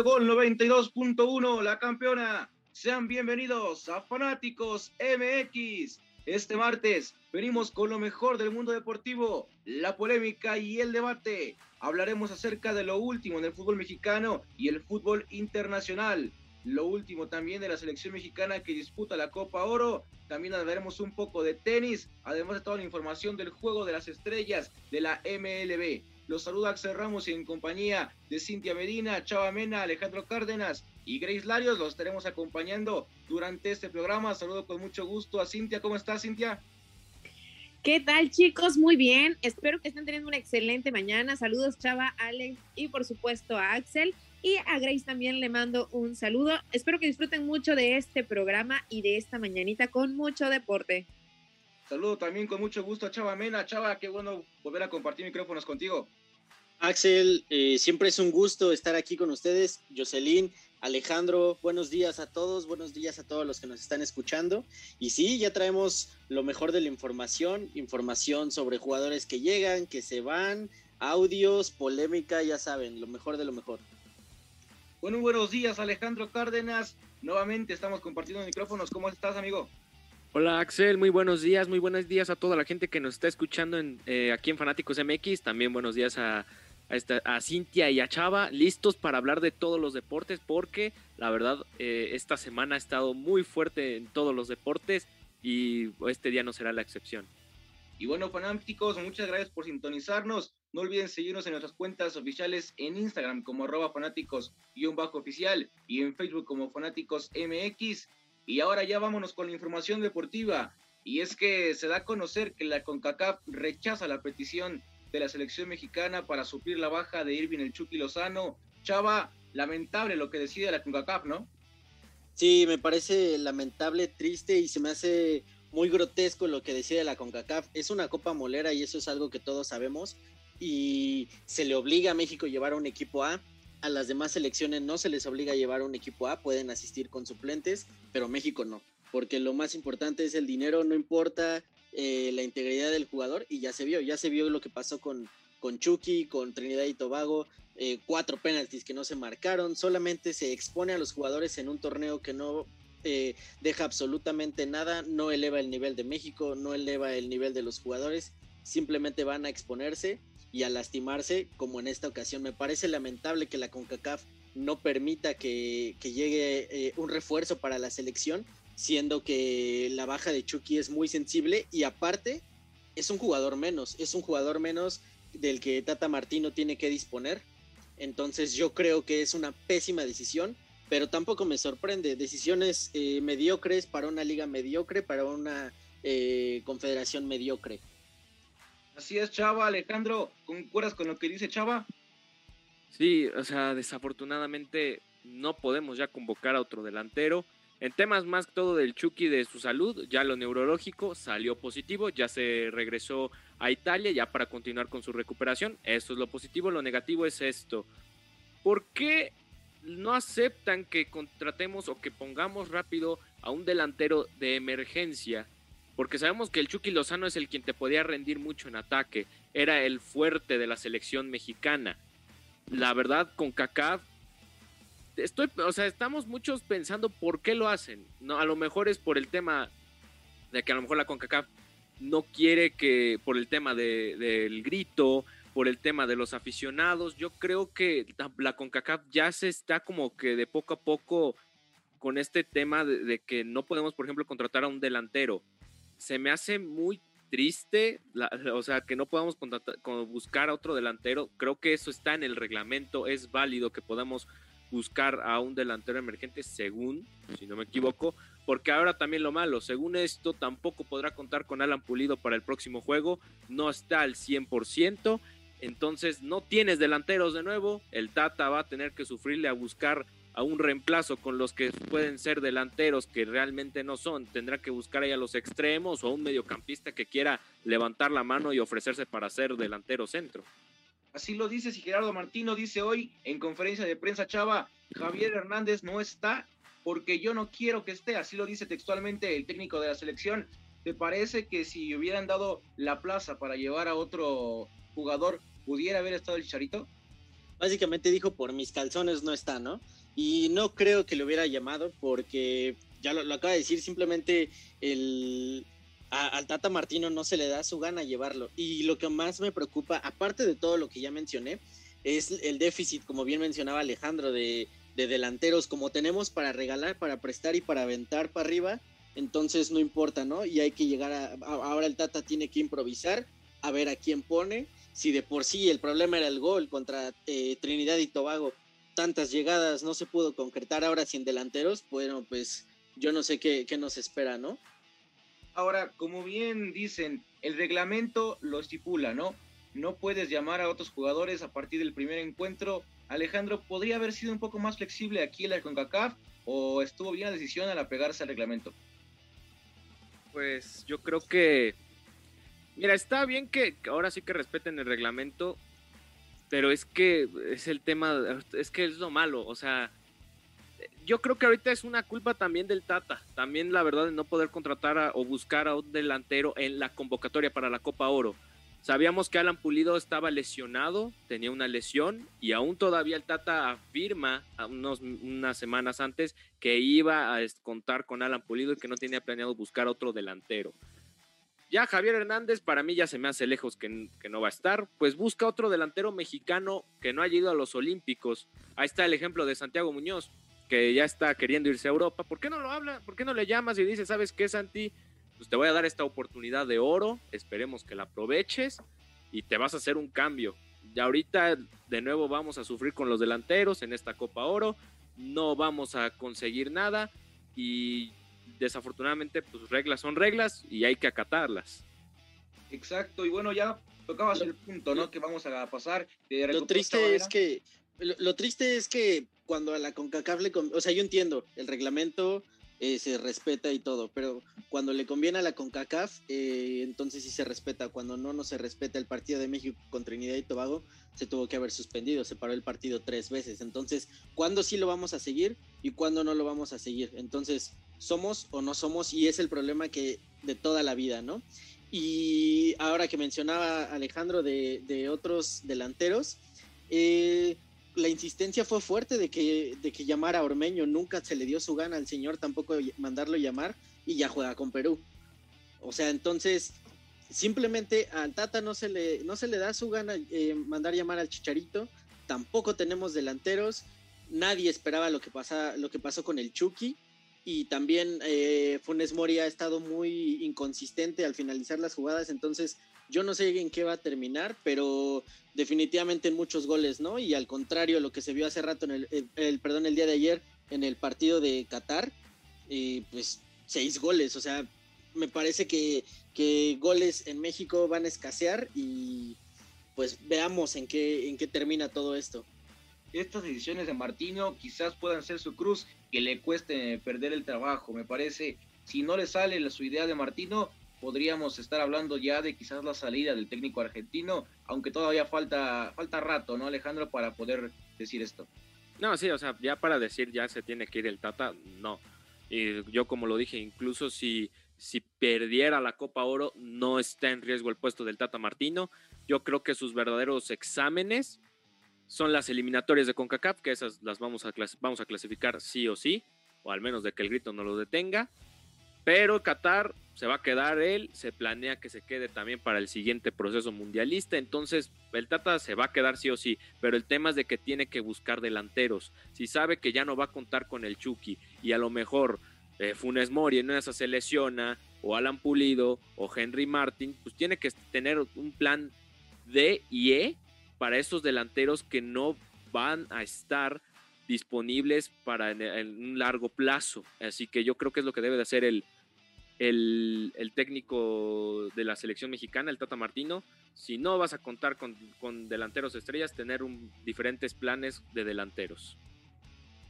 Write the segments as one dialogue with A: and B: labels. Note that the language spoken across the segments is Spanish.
A: Radio Gol 92.1, la campeona. Sean bienvenidos a Fanáticos MX. Este martes venimos con lo mejor del mundo deportivo, la polémica y el debate. Hablaremos acerca de lo último en el fútbol mexicano y el fútbol internacional. Lo último también de la selección mexicana que disputa la Copa Oro. También hablaremos un poco de tenis, además de toda la información del juego de las estrellas de la MLB. Los saluda Axel Ramos y en compañía de Cintia Medina, Chava Mena, Alejandro Cárdenas y Grace Larios. Los estaremos acompañando durante este programa. Saludo con mucho gusto a Cintia. ¿Cómo estás, Cintia?
B: ¿Qué tal, chicos? Muy bien. Espero que estén teniendo una excelente mañana. Saludos, Chava, Alex y por supuesto a Axel. Y a Grace también le mando un saludo. Espero que disfruten mucho de este programa y de esta mañanita con mucho deporte.
A: Saludo también con mucho gusto a Chava Mena. Chava, qué bueno volver a compartir micrófonos contigo.
C: Axel, eh, siempre es un gusto estar aquí con ustedes. Jocelyn, Alejandro, buenos días a todos, buenos días a todos los que nos están escuchando. Y sí, ya traemos lo mejor de la información, información sobre jugadores que llegan, que se van, audios, polémica, ya saben, lo mejor de lo mejor.
A: Bueno, buenos días Alejandro Cárdenas. Nuevamente estamos compartiendo micrófonos. ¿Cómo estás, amigo?
D: Hola Axel, muy buenos días, muy buenos días a toda la gente que nos está escuchando eh, aquí en Fanáticos MX. También buenos días a a, Cintia y a Chava, listos para hablar de todos los deportes, porque la verdad eh, esta semana ha estado muy fuerte en todos los deportes y este día no será la excepción.
A: Y bueno, fanáticos, muchas gracias por sintonizarnos. No olviden seguirnos en nuestras cuentas oficiales en Instagram como arroba fanáticos-oficial y en Facebook como fanáticos MX. Y ahora ya vámonos con la información deportiva. Y es que se da a conocer que la CONCACAF rechaza la petición de la selección mexicana para suplir la baja de Irving el Chucky Lozano. Chava, lamentable lo que decide la CONCACAF, ¿no?
C: Sí, me parece lamentable, triste y se me hace muy grotesco lo que decide la CONCACAF. Es una copa molera y eso es algo que todos sabemos. Y se le obliga a México llevar a un equipo A. A las demás selecciones no se les obliga a llevar un equipo A, pueden asistir con suplentes, pero México no. Porque lo más importante es el dinero, no importa eh, la integridad del jugador y ya se vio, ya se vio lo que pasó con, con Chucky, con Trinidad y Tobago, eh, cuatro penaltis que no se marcaron, solamente se expone a los jugadores en un torneo que no eh, deja absolutamente nada, no eleva el nivel de México, no eleva el nivel de los jugadores, simplemente van a exponerse y a lastimarse como en esta ocasión. Me parece lamentable que la CONCACAF no permita que, que llegue un refuerzo para la selección siendo que la baja de Chucky es muy sensible y aparte es un jugador menos, es un jugador menos del que Tata Martino tiene que disponer. Entonces yo creo que es una pésima decisión, pero tampoco me sorprende. Decisiones eh, mediocres para una liga mediocre, para una eh, confederación mediocre.
A: Así es, Chava. Alejandro, ¿concuerdas con lo que dice Chava?
D: Sí, o sea, desafortunadamente no podemos ya convocar a otro delantero. En temas más que todo del Chucky de su salud, ya lo neurológico salió positivo, ya se regresó a Italia ya para continuar con su recuperación. Eso es lo positivo, lo negativo es esto. ¿Por qué no aceptan que contratemos o que pongamos rápido a un delantero de emergencia? Porque sabemos que el Chucky Lozano es el quien te podía rendir mucho en ataque, era el fuerte de la selección mexicana. La verdad, con estoy, o sea, estamos muchos pensando por qué lo hacen. No, a lo mejor es por el tema de que a lo mejor la CONCACAF no quiere que, por el tema del grito, por el tema de los aficionados, yo creo que la, CONCACAF ya se está como que de poco a poco con este tema de, que no podemos, por ejemplo, contratar a un delantero. Se me hace muy triste, o sea, que no podamos buscar a otro delantero. Creo que eso está en el reglamento, es válido que podamos buscar a un delantero emergente, según, si no me equivoco, porque ahora también lo malo, según esto, tampoco podrá contar con Alan Pulido para el próximo juego, no está al 100%, entonces no tienes delanteros de nuevo, el Tata va a tener que sufrirle a buscar a un reemplazo con los que pueden ser delanteros que realmente no son, tendrá que buscar ahí a los extremos o a un mediocampista que quiera levantar la mano y ofrecerse para ser delantero centro.
A: Así lo dice si Gerardo Martino dice hoy en conferencia de prensa Chava, Javier Hernández no está porque yo no quiero que esté, así lo dice textualmente el técnico de la selección. ¿Te parece que si hubieran dado la plaza para llevar a otro jugador, pudiera haber estado el Chicharito?
C: básicamente dijo por mis calzones no está, ¿no? Y no creo que lo hubiera llamado porque ya lo, acaba de decir, simplemente el, al Tata Martino no se le da su gana llevarlo. Y lo que más me preocupa, aparte de todo lo que ya mencioné, es el déficit, como bien mencionaba Alejandro, de, de delanteros, como tenemos para regalar, para prestar y para aventar para arriba, entonces no importa, ¿no? Y hay que llegar a, ahora el Tata tiene que improvisar, a ver a quién pone, si de por sí el problema era el gol contra eh, Trinidad y Tobago, tantas llegadas no se pudo concretar ahora sin delanteros, bueno, pues yo no sé qué, qué nos espera, ¿no?
A: Ahora, como bien dicen, el reglamento lo estipula, ¿no? No puedes llamar a otros jugadores a partir del primer encuentro. Alejandro, ¿podría haber sido un poco más flexible aquí la CONCACAF o estuvo bien la decisión al apegarse al reglamento?
D: Pues yo creo que, mira, está bien que ahora sí que respeten el reglamento, pero es que es el tema, es que es lo malo, o sea, yo creo que ahorita es una culpa también del Tata, también la verdad de no poder contratar o buscar a un delantero en la convocatoria para la Copa Oro. Sabíamos que Alan Pulido estaba lesionado, tenía una lesión y aún todavía el Tata afirma unos, unas semanas antes que iba a contar con Alan Pulido y que no tenía planeado buscar otro delantero. Ya Javier Hernández para mí ya se me hace lejos que, no va a estar, pues busca otro delantero mexicano que no haya ido a los Olímpicos. Ahí está el ejemplo de Santiago Muñoz, que ya está queriendo irse a Europa. ¿Por qué no lo habla? ¿Por qué no le llamas y dices, sabes qué, Santi? pues te voy a dar esta oportunidad de oro, esperemos que la aproveches y te vas a hacer un cambio. Ya ahorita de nuevo vamos a sufrir con los delanteros en esta Copa Oro, no vamos a conseguir nada y desafortunadamente pues reglas son reglas y hay que acatarlas.
A: Exacto, y bueno, ya tocabas el punto, ¿no? Que vamos a pasar.
C: lo triste es que lo, triste es que cuando a la CONCACAF le, o sea, yo entiendo el reglamento eh, se respeta y todo, pero cuando le conviene a la CONCACAF, eh, entonces sí se respeta. Cuando no, no se respeta el partido de México contra Trinidad y Tobago, se tuvo que haber suspendido, se paró el partido tres veces. Entonces, ¿cuándo sí lo vamos a seguir y cuándo no lo vamos a seguir? Entonces, somos o no somos y es el problema que de toda la vida, ¿no? Y ahora que mencionaba Alejandro de, de otros delanteros, eh, la insistencia fue fuerte de que, de que llamara a Ormeño, nunca se le dio su gana al señor tampoco mandarlo llamar y ya juega con Perú. O sea, entonces simplemente al Tata no se le, no se le da su gana eh, mandar llamar al Chicharito, tampoco tenemos delanteros, nadie esperaba lo que, pasa, lo que pasó con el Chucky y también eh, Funes Mori ha estado muy inconsistente al finalizar las jugadas, entonces yo no sé en qué va a terminar, pero definitivamente en muchos goles, ¿no? Y al contrario, lo que se vio hace rato en el, perdón, el día de ayer en el partido de Qatar, eh, pues seis goles, o sea, me parece que, que goles en México van a escasear y pues veamos en qué, en qué termina todo esto.
A: Estas decisiones de Martino quizás puedan ser su cruz que le cueste perder el trabajo. Me parece, si no le sale su idea de Martino, podríamos estar hablando ya de quizás la salida del técnico argentino, aunque todavía falta, falta rato, ¿no, Alejandro, para poder decir esto?
D: No, sí, o sea, ya para decir ya se tiene que ir el Tata, no. Y yo como lo dije, incluso si, si perdiera la Copa Oro, no está en riesgo el puesto del Tata Martino. Yo creo que sus verdaderos exámenes son las eliminatorias de CONCACAF, que esas las vamos a, vamos a clasificar sí o sí, o al menos de que el grito no lo detenga. Pero Qatar se va a quedar él, se planea que se quede también para el siguiente proceso mundialista, entonces el se va a quedar sí o sí, pero el tema es de que tiene que buscar delanteros. Si sabe que ya no va a contar con el Chucky y a lo mejor eh, Funes Mori en esa se lesiona, o Alan Pulido, o Henry Martin, pues tiene que tener un plan D y E para esos delanteros que no van a estar disponibles para en, un largo plazo. Así que yo creo que es lo que debe de hacer el, el, técnico de la selección mexicana, el Tata Martino. Si no vas a contar con, delanteros estrellas, tener un, diferentes planes de delanteros.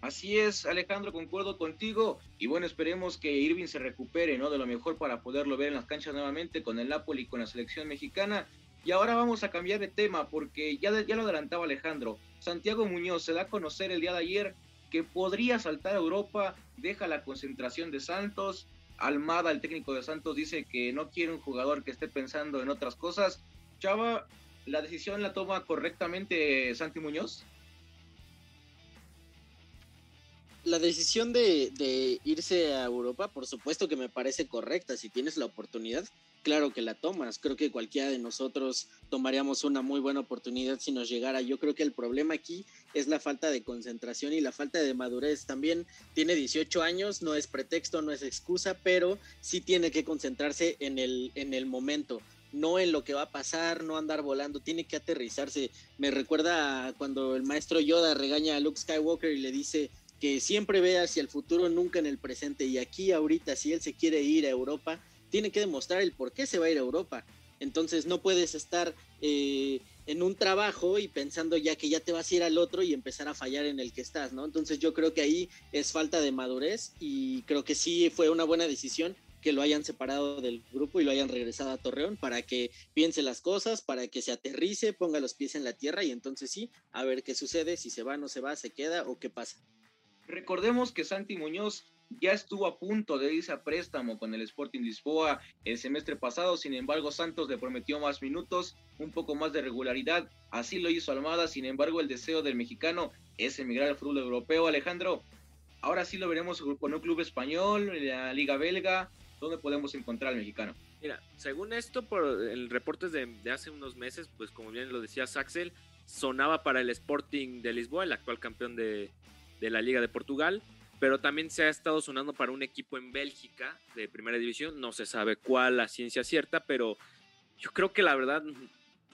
A: Así es, Alejandro, concuerdo contigo. Y bueno, esperemos que Irving se recupere, ¿no? De lo mejor para poderlo ver en las canchas nuevamente con el Napoli y con la selección mexicana. Y ahora vamos a cambiar de tema porque ya, ya lo adelantaba Alejandro. Santiago Muñoz se da a conocer el día de ayer que podría saltar a Europa, deja la concentración de Santos. Almada, el técnico de Santos, dice que no quiere un jugador que esté pensando en otras cosas. Chava, ¿la decisión la toma correctamente Santi Muñoz?
C: La decisión de, irse a Europa, por supuesto que me parece correcta. Si tienes la oportunidad, claro que la tomas. Creo que cualquiera de nosotros tomaríamos una muy buena oportunidad si nos llegara. Yo creo que el problema aquí es la falta de concentración y la falta de madurez. También tiene 18 años, no es pretexto, no es excusa, pero sí tiene que concentrarse en el momento no en lo que va a pasar, no andar volando, tiene que aterrizarse. Me recuerda cuando el maestro Yoda regaña a Luke Skywalker y le dice que siempre ve hacia el futuro, nunca en el presente. Y aquí ahorita, si él se quiere ir a Europa, tiene que demostrar el por qué se va a ir a Europa. Entonces no puedes estar eh, en un trabajo y pensando ya que ya te vas a ir al otro y empezar a fallar en el que estás, ¿no? Entonces yo creo que ahí es falta de madurez y creo que sí fue una buena decisión que lo hayan separado del grupo y lo hayan regresado a Torreón para que piense las cosas, para que se aterrice, ponga los pies en la tierra y entonces sí, a ver qué sucede, si se va, no se va, se queda o qué pasa.
A: Recordemos que Santi Muñoz ya estuvo a punto de irse a préstamo con el Sporting Lisboa el semestre pasado, sin embargo Santos le prometió más minutos, un poco más de regularidad, así lo hizo Almada, sin embargo el deseo del mexicano es emigrar al fútbol europeo, Alejandro, ahora sí lo veremos con un club español, la Liga Belga, ¿dónde podemos encontrar al mexicano?
D: Mira, según esto, por el reportes de, de hace unos meses, pues como bien lo decía Saxel, sonaba para el Sporting de Lisboa, el actual campeón de, de la Liga de Portugal, pero también se ha estado sonando para un equipo en Bélgica de primera división, no se sabe cuál la ciencia cierta, pero yo creo que la verdad,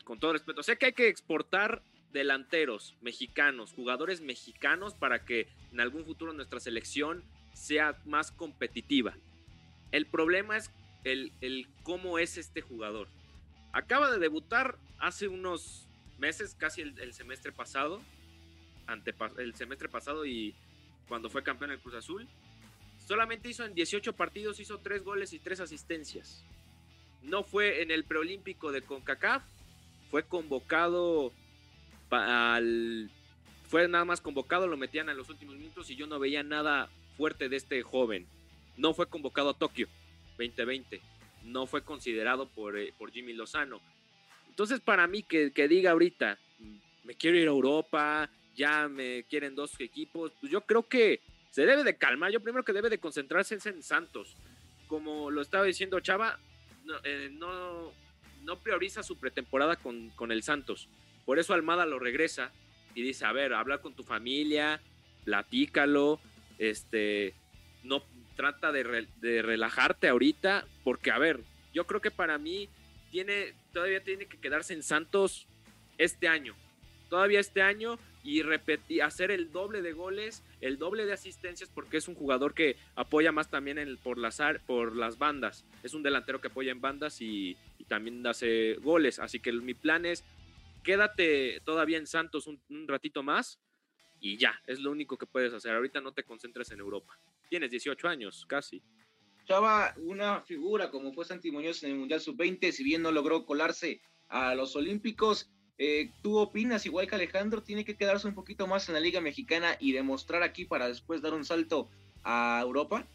D: con todo respeto, sé que hay que exportar delanteros mexicanos, jugadores mexicanos para que en algún futuro nuestra selección sea más competitiva. El problema es el, el cómo es este jugador. Acaba de debutar hace unos meses, casi el, el semestre pasado, el semestre pasado y cuando fue campeón del Cruz Azul. Solamente hizo en 18 partidos, hizo 3 goles y 3 asistencias. No fue en el preolímpico de CONCACAF, fue convocado al... Fue nada más convocado, lo metían en los últimos minutos y yo no veía nada fuerte de este joven. No fue convocado a Tokio 2020, no fue considerado por, eh, por Jimmy Lozano. Entonces para mí que, que diga ahorita, me quiero ir a Europa, ya me quieren dos equipos, pues yo creo que se debe de calmar. Yo primero que debe de concentrarse en Santos. Como lo estaba diciendo Chava, no, eh, no, no, prioriza su pretemporada con, con, el Santos. Por eso Almada lo regresa y dice, a ver, habla con tu familia, platícalo, este, no trata de, de relajarte ahorita, porque a ver, yo creo que para mí tiene, todavía tiene que quedarse en Santos este año. Todavía este año y repetir, hacer el doble de goles, el doble de asistencias, porque es un jugador que apoya más también por, las, por las bandas. Es un delantero que apoya en bandas y, también hace goles. Así que mi plan es, quédate todavía en Santos un, un, ratito más y ya, es lo único que puedes hacer. Ahorita no te concentres en Europa. Tienes 18 años, casi.
A: Chava, una figura como fue Santi Muñoz en el Mundial Sub-20, si bien no logró colarse a los Olímpicos, eh, ¿Tú opinas igual que Alejandro? ¿Tiene que quedarse un poquito más en la Liga Mexicana y demostrar aquí para después dar un salto a Europa?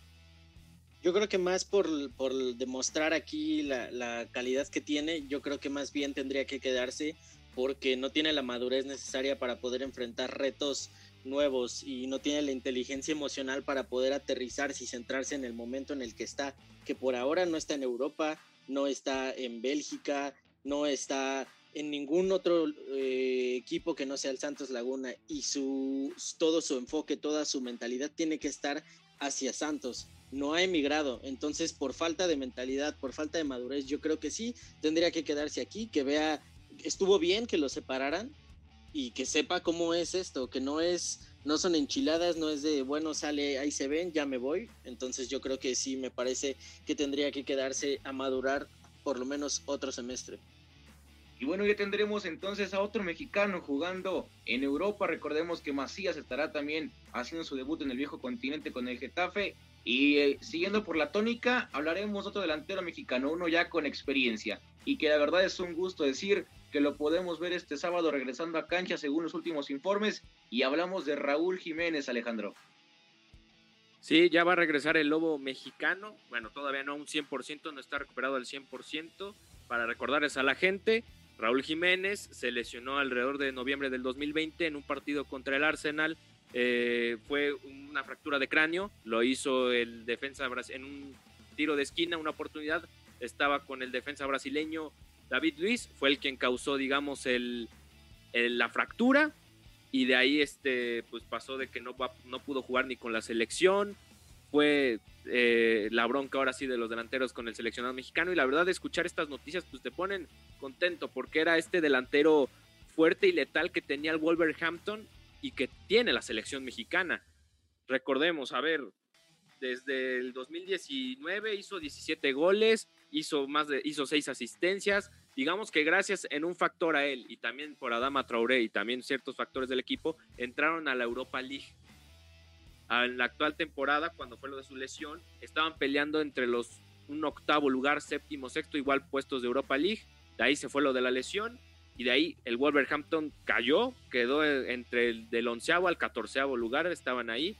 C: Yo creo que más por, por demostrar aquí la, la, calidad que tiene, yo creo que más bien tendría que quedarse porque no tiene la madurez necesaria para poder enfrentar retos nuevos y no tiene la inteligencia emocional para poder aterrizarse y centrarse en el momento en el que está, que por ahora no está en Europa, no está en Bélgica, no está en ningún otro eh, equipo que no sea el Santos Laguna y su todo su enfoque, toda su mentalidad tiene que estar hacia Santos. No ha emigrado, entonces por falta de mentalidad, por falta de madurez, yo creo que sí tendría que quedarse aquí, que vea, estuvo bien que lo separaran y que sepa cómo es esto, que no es, no son enchiladas, no es de bueno sale ahí se ven, ya me voy. Entonces yo creo que sí me parece que tendría que quedarse a madurar por lo menos otro semestre.
A: Y bueno, ya tendremos entonces a otro mexicano jugando en Europa. Recordemos que Macías estará también haciendo su debut en el viejo continente con el Getafe. Y eh, siguiendo por la tónica, hablaremos de otro delantero mexicano, uno ya con experiencia. Y que la verdad es un gusto decir que lo podemos ver este sábado regresando a cancha según los últimos informes. Y hablamos de Raúl Jiménez, Alejandro.
D: Sí, ya va a regresar el lobo mexicano. Bueno, todavía no un 100%, no está recuperado al 100%. Para recordarles a la gente, Raúl Jiménez se lesionó alrededor de noviembre del 2020 en un partido contra el Arsenal eh, fue una fractura de cráneo, lo hizo el defensa en un tiro de esquina, una oportunidad, estaba con el defensa brasileño David Luis, fue el quien causó, digamos, la fractura y de ahí este, pues pasó de que no, no pudo jugar ni con la selección, fue eh, la bronca ahora sí de los delanteros con el seleccionado mexicano y la verdad de escuchar estas noticias pues te ponen contento porque era este delantero fuerte y letal que tenía el Wolverhampton y que tiene la selección mexicana. Recordemos, a ver, desde el 2019 hizo 17 goles, hizo más de hizo 6 asistencias. Digamos que gracias en un factor a él y también por Adama Traoré y también ciertos factores del equipo entraron a la Europa League. En la actual temporada, cuando fue lo de su lesión, estaban peleando entre los un octavo lugar, séptimo, sexto, igual puestos de Europa League. De ahí se fue lo de la lesión y de ahí el Wolverhampton cayó, quedó entre el onceavo al catorceavo lugar, estaban ahí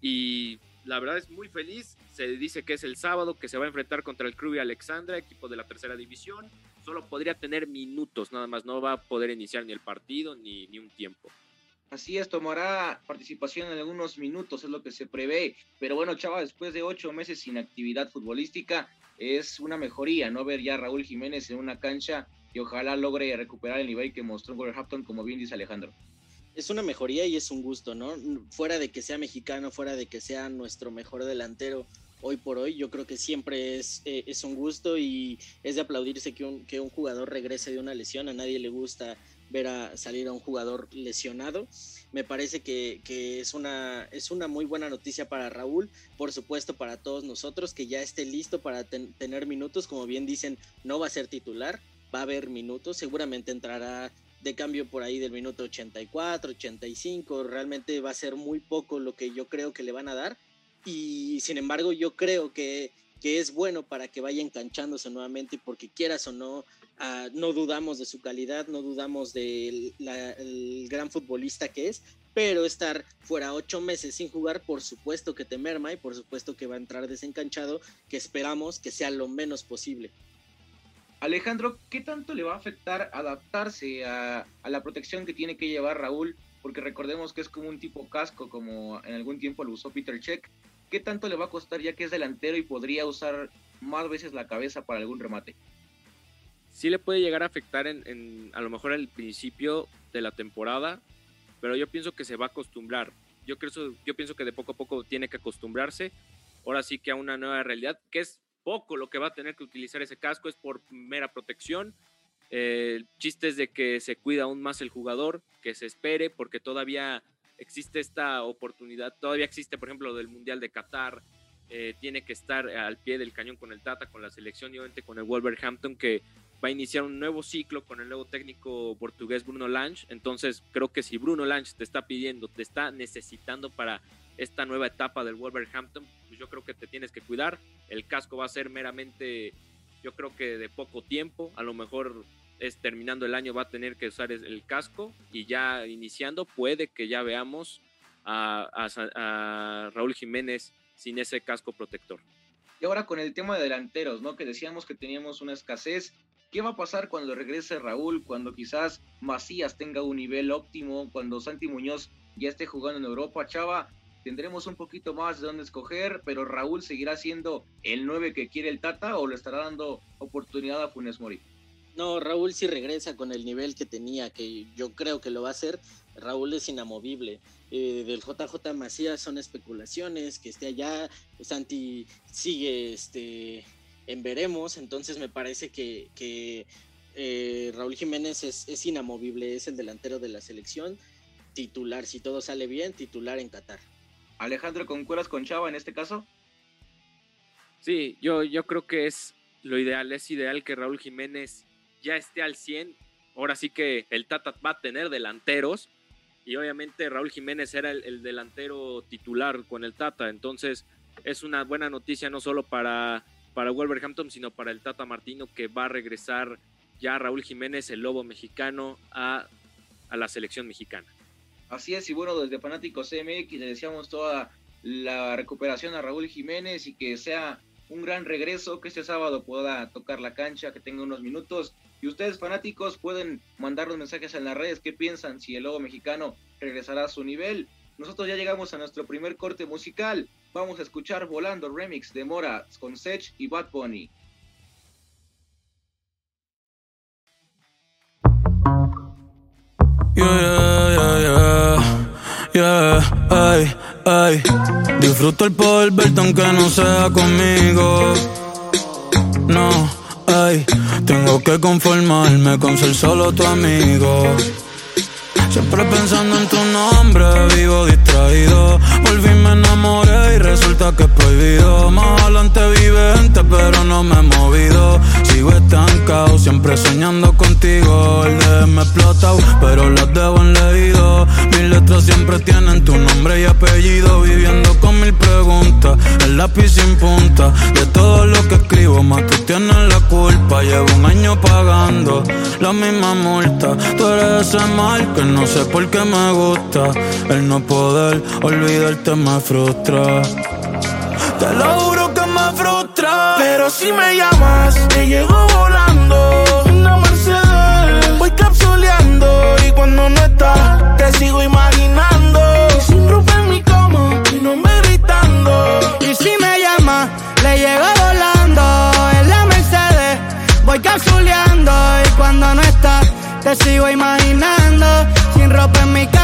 D: y la verdad es muy feliz, se dice que es el sábado que se va a enfrentar contra el Crew y Alexandra, equipo de la tercera división, solo podría tener minutos nada más, no va a poder iniciar ni el partido ni, ni un tiempo.
A: Así es, tomará participación en algunos minutos, es lo que se prevé. Pero bueno, Chava, después de ocho meses sin actividad futbolística, es una mejoría, ¿no? Ver ya Raúl Jiménez en una cancha y ojalá logre recuperar el nivel que mostró Wolverhampton, como bien dice Alejandro.
C: Es una mejoría y es un gusto, ¿no? Fuera de que sea mexicano, fuera de que sea nuestro mejor delantero hoy por hoy, yo creo que siempre es, eh, es un gusto y es de aplaudirse que un, que un jugador regrese de una lesión. A nadie le gusta ver a salir a un jugador lesionado. Me parece que, es, una, es una muy buena noticia para Raúl, por supuesto para todos nosotros, que ya esté listo para tener minutos. Como bien dicen, no va a ser titular, va a haber minutos, seguramente entrará de cambio por ahí del minuto 84, 85, realmente va a ser muy poco lo que yo creo que le van a dar y sin embargo yo creo que, que es bueno para que vaya enganchándose nuevamente porque quieras o no, ah, no dudamos de su calidad, no dudamos del gran futbolista que es, pero estar fuera ocho meses sin jugar, por supuesto que te merma y por supuesto que va a entrar desencanchado, que esperamos que sea lo menos posible.
A: Alejandro, ¿qué tanto le va a afectar adaptarse a, la protección que tiene que llevar Raúl? Porque recordemos que es como un tipo casco, como en algún tiempo lo usó Peter Check. ¿Qué tanto le va a costar ya que es delantero y podría usar más veces la cabeza para algún remate?
D: Sí le puede llegar a afectar en, a lo mejor al principio de la temporada, pero yo pienso que se va a acostumbrar. Yo, creo, yo pienso que de poco a poco tiene que acostumbrarse. Ahora sí que a una nueva realidad, que es poco lo que va a tener que utilizar ese casco, es por mera protección. Eh, el chiste es de que se cuida aún más el jugador, que se espere, porque todavía existe esta oportunidad, todavía existe, por ejemplo, del Mundial de Qatar, eh, tiene que estar al pie del cañón con el Tata, con la selección y obviamente con el Wolverhampton, que va a iniciar un nuevo ciclo con el nuevo técnico portugués Bruno Lange. Entonces, creo que si Bruno Lange te está pidiendo, te está necesitando para esta nueva etapa del Wolverhampton, pues yo creo que te tienes que cuidar. El casco va a ser meramente, yo creo que de poco tiempo, a lo mejor es terminando el año va a tener que usar el casco y ya iniciando puede que ya veamos a, a, Raúl Jiménez sin ese casco protector.
A: Y ahora con el tema de delanteros, ¿no? Que decíamos que teníamos una escasez. ¿Qué va a pasar cuando regrese Raúl? Cuando quizás Macías tenga un nivel óptimo, cuando Santi Muñoz ya esté jugando en Europa, Chava, tendremos un poquito más de dónde escoger, pero Raúl seguirá siendo el 9 que quiere el Tata o le estará dando oportunidad a Funes Mori.
C: No, Raúl sí regresa con el nivel que tenía, que yo creo que lo va a hacer. Raúl es inamovible. Eh, del JJ Macías son especulaciones, que esté allá, Santi sigue este, en veremos, entonces me parece que, que eh, Raúl Jiménez es, es inamovible, es el delantero de la selección, titular, si todo sale bien, titular en Qatar.
A: Alejandro, ¿concuerdas con Chava en este caso?
D: Sí, yo, yo creo que es lo ideal, es ideal que Raúl Jiménez ya esté al 100. Ahora sí que el Tata va a tener delanteros y obviamente Raúl Jiménez era el, delantero titular con el Tata, entonces es una buena noticia no solo para, para Wolverhampton, sino para el Tata Martino que va a regresar ya Raúl Jiménez, el lobo mexicano, a, a la selección mexicana.
A: Así es, y bueno, desde Fanáticos CMX le deseamos toda la recuperación a Raúl Jiménez y que sea un gran regreso, que este sábado pueda tocar la cancha, que tenga unos minutos. Y ustedes fanáticos pueden mandar los mensajes en las redes, qué piensan, si el lobo mexicano regresará a su nivel. nosotros ya llegamos a nuestro primer corte musical. Vamos a escuchar Volando Remix de Mora con Sech y Bad Bunny.
E: Yeah, yeah, yeah, ay, ay. Disfruto el poder verte aunque no sea conmigo. No, ay, tengo que conformarme con ser solo tu amigo. Siempre pensando en tu nombre, vivo distraído. Volví, me enamoré resulta que es prohibido. Más adelante vive gente, pero no me he movido. Sigo estancado, siempre soñando contigo. El de me explotado, pero las debo en leído. Mis letras siempre tienen tu nombre y apellido. Viviendo con mil preguntas, el lápiz sin punta. De todo lo que escribo, más tú tienes la culpa. Llevo un año pagando la misma multa. Tú eres ese mal que no no sé por qué me gusta. El no poder olvidarte me frustra. Te lo juro que me frustra.
F: Pero si me llamas, te llego volando. Una Mercedes, voy capsuleando. Y cuando no estás, te sigo imaginando. Y sin ropa en mi cama, mi nombre gritando.
G: Y si me llamas, le llego volando. En la Mercedes, voy capsuleando. Y cuando no estás, te sigo imaginando sin ropa en mi cama,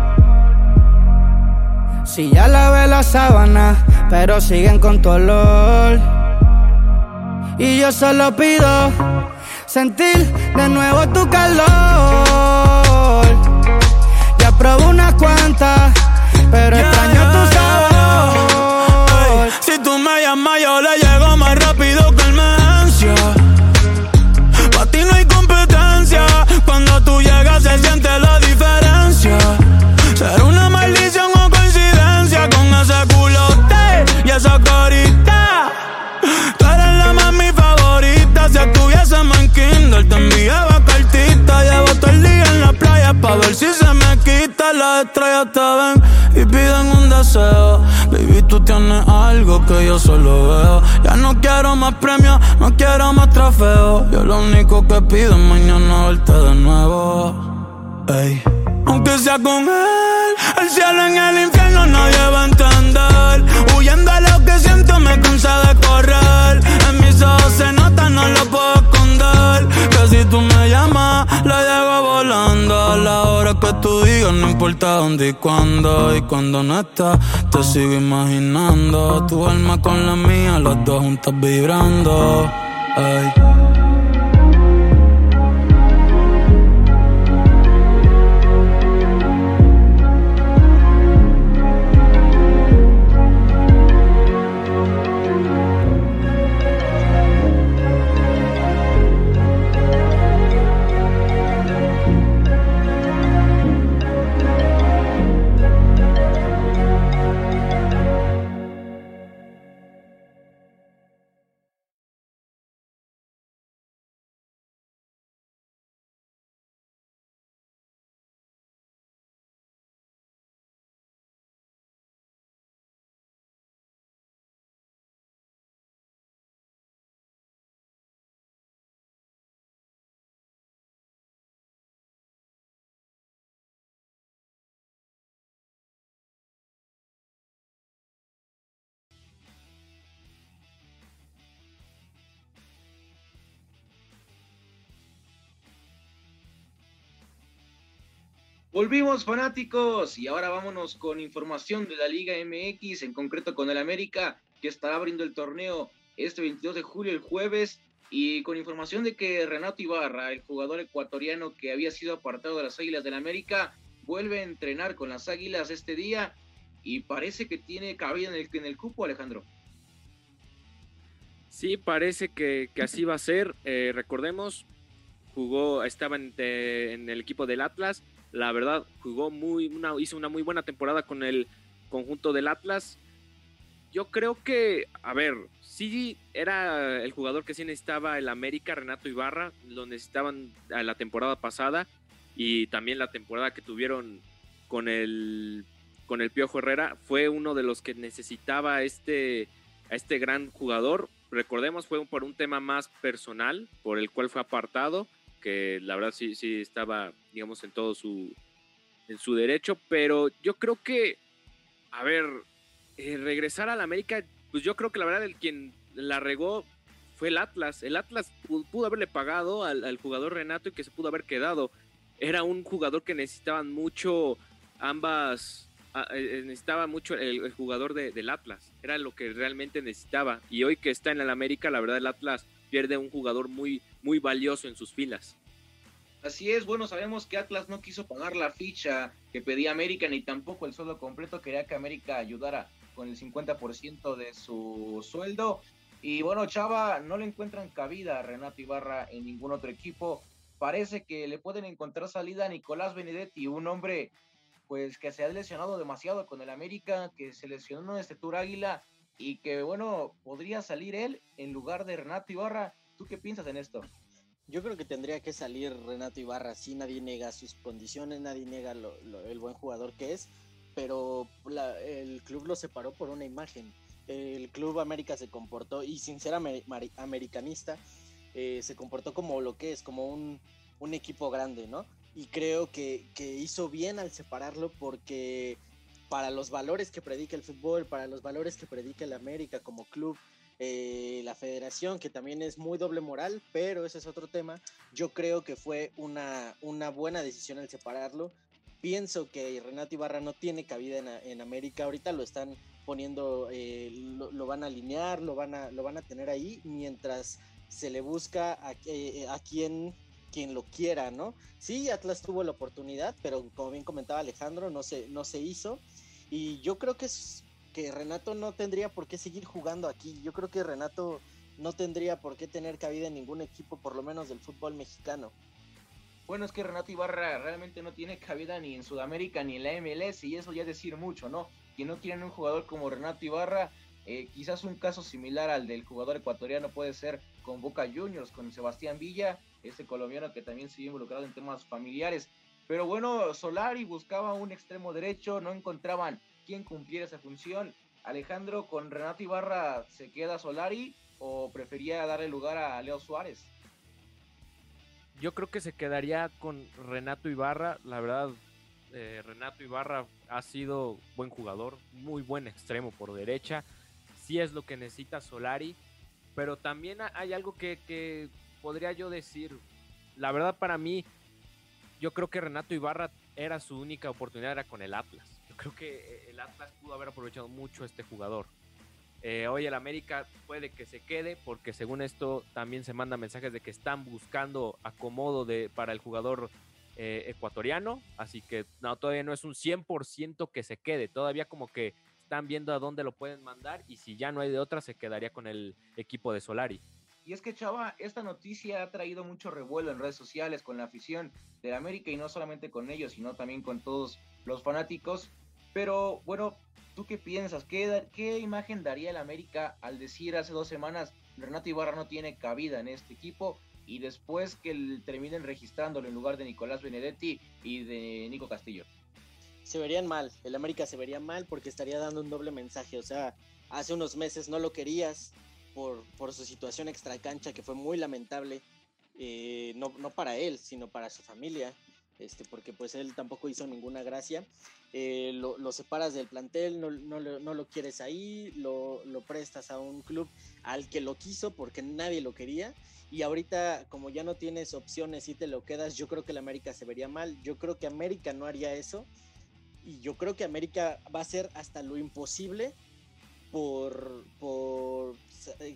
G: Si ya lavé la sábana, pero siguen con tu olor. Y yo solo pido sentir de nuevo tu calor.
E: Único que pido es mañana verte de nuevo. Ey. Aunque sea con él, el cielo en el infierno nadie va a entender. Huyendo a lo que siento me cansa de correr. En mis ojos se nota, no lo puedo esconder. Que si tú me llamas, la llego volando. A la hora que tú digas, no importa dónde y cuándo. Y cuando no estás, te sigo imaginando. Tu alma con la mía, las dos juntas vibrando. Ay.
A: Volvimos fanáticos y ahora vámonos con información de la Liga MX, en concreto con el América, que estará abriendo el torneo este 22 de julio, el jueves, y con información de que Renato Ibarra, el jugador ecuatoriano que había sido apartado de las Águilas del América, vuelve a entrenar con las Águilas este día y parece que tiene cabida en el, en el cupo, Alejandro.
D: Sí, parece que, así va a ser. Eh, recordemos, jugó, estaba en, en, el equipo del Atlas. La verdad, jugó muy, una, hizo una muy buena temporada con el conjunto del Atlas. Yo creo que, a ver, sí era el jugador que sí necesitaba el América, Renato Ibarra, lo necesitaban la temporada pasada y también la temporada que tuvieron con el con el Piojo Herrera. Fue uno de los que necesitaba este a este gran jugador. Recordemos, fue por un tema más personal, por el cual fue apartado, que la verdad sí, sí estaba, digamos, en todo su, en su derecho, pero yo creo que, a ver, eh, regresar al América, pues yo creo que la verdad el quien la regó fue el Atlas. El Atlas pudo, haberle pagado al, jugador Renato y que se pudo haber quedado. Era un jugador que necesitaban mucho ambas Ah, eh, eh, necesitaba mucho el, jugador del Atlas, era lo que realmente necesitaba. Y hoy que está en el América, la verdad el Atlas pierde un jugador muy, muy valioso en sus filas.
A: Así es, bueno, sabemos que Atlas no quiso pagar la ficha que pedía América, ni tampoco el sueldo completo, quería que América ayudara con el 50% de su sueldo. Y bueno, Chava, no le encuentran cabida a Renato Ibarra en ningún otro equipo. Parece que le pueden encontrar salida a Nicolás Benedetti, un hombre pues que se ha lesionado demasiado con el América, que se lesionó en este Tour Águila y que bueno, podría salir él en lugar de Renato Ibarra. ¿Tú qué piensas en esto?
C: Yo creo que tendría que salir Renato Ibarra, sí, nadie niega sus condiciones, nadie niega el buen jugador que es, pero el club lo separó por una imagen. El club América se comportó, y sin ser americanista, eh, se comportó como lo que es, como un equipo grande, ¿no? y creo que, hizo bien al separarlo porque para los valores que predica el fútbol, para los valores que predica el América como club, eh, la federación, que también es muy doble moral, pero ese es otro tema, yo creo que fue una, una buena decisión el separarlo. Pienso que Renato Ibarra no tiene cabida en, América, ahorita lo están poniendo, eh, lo, van a alinear, lo van a, lo van a tener ahí, mientras se le busca a, eh, a quien quien lo quiera, ¿no? Sí, Atlas tuvo la oportunidad, pero como bien comentaba Alejandro, no se, no se hizo. Y yo creo que, es, que Renato no tendría por qué seguir jugando aquí. Yo creo que Renato no tendría por qué tener cabida en ningún equipo, por lo menos del fútbol mexicano.
A: Bueno, es que Renato Ibarra realmente no tiene cabida ni en Sudamérica ni en la MLS, y eso ya es decir mucho, ¿no? Que no quieren un jugador como Renato Ibarra. Eh, quizás un caso similar al del jugador ecuatoriano puede ser con Boca Juniors, con Sebastián Villa, ese colombiano que también sigue involucrado en temas familiares. Pero bueno, Solari buscaba un extremo derecho, no encontraban quién cumpliera esa función. Alejandro, con Renato Ibarra, ¿se queda Solari o prefería darle lugar a Leo Suárez?
D: Yo creo que se quedaría con Renato Ibarra. La verdad, eh, Renato Ibarra ha sido buen jugador, muy buen extremo por derecha. Sí es lo que necesita Solari, pero también hay algo que, que podría yo decir, la verdad para mí, yo creo que Renato Ibarra era su única oportunidad, era con el Atlas. Yo creo que eh, el Atlas pudo haber aprovechado mucho a este jugador. Eh, hoy el América puede que se quede porque según esto también se manda mensajes de que están buscando acomodo de, para el jugador eh, ecuatoriano, así que no, todavía no es un 100% que se quede, todavía como que están viendo a dónde lo pueden mandar y si ya no hay de otra se quedaría con el equipo de Solari.
A: Y es que, Chava, esta noticia ha traído mucho revuelo en redes sociales con la afición de América y no solamente con ellos, sino también con todos los fanáticos. Pero bueno, ¿tú qué piensas? ¿Qué, qué imagen daría el América al decir hace dos semanas Renato Ibarra no tiene cabida en este equipo y después que terminen registrándolo en lugar de Nicolás Benedetti y de Nico Castillo?
C: Se verían mal, el América se vería mal porque estaría dando un doble mensaje, o sea, hace unos meses no lo querías, por, por su situación extracancha que fue muy lamentable, eh, no, no, para él, sino para su familia, este, porque pues él tampoco hizo ninguna gracia. Eh, lo, lo, separas del plantel, no, no, no lo quieres ahí, lo, lo, prestas a un club al que lo quiso porque nadie lo quería. Y ahorita como ya no tienes opciones y te lo quedas, yo creo que el América se vería mal, yo creo que América no haría eso. Y yo creo que América va a hacer hasta lo imposible por, por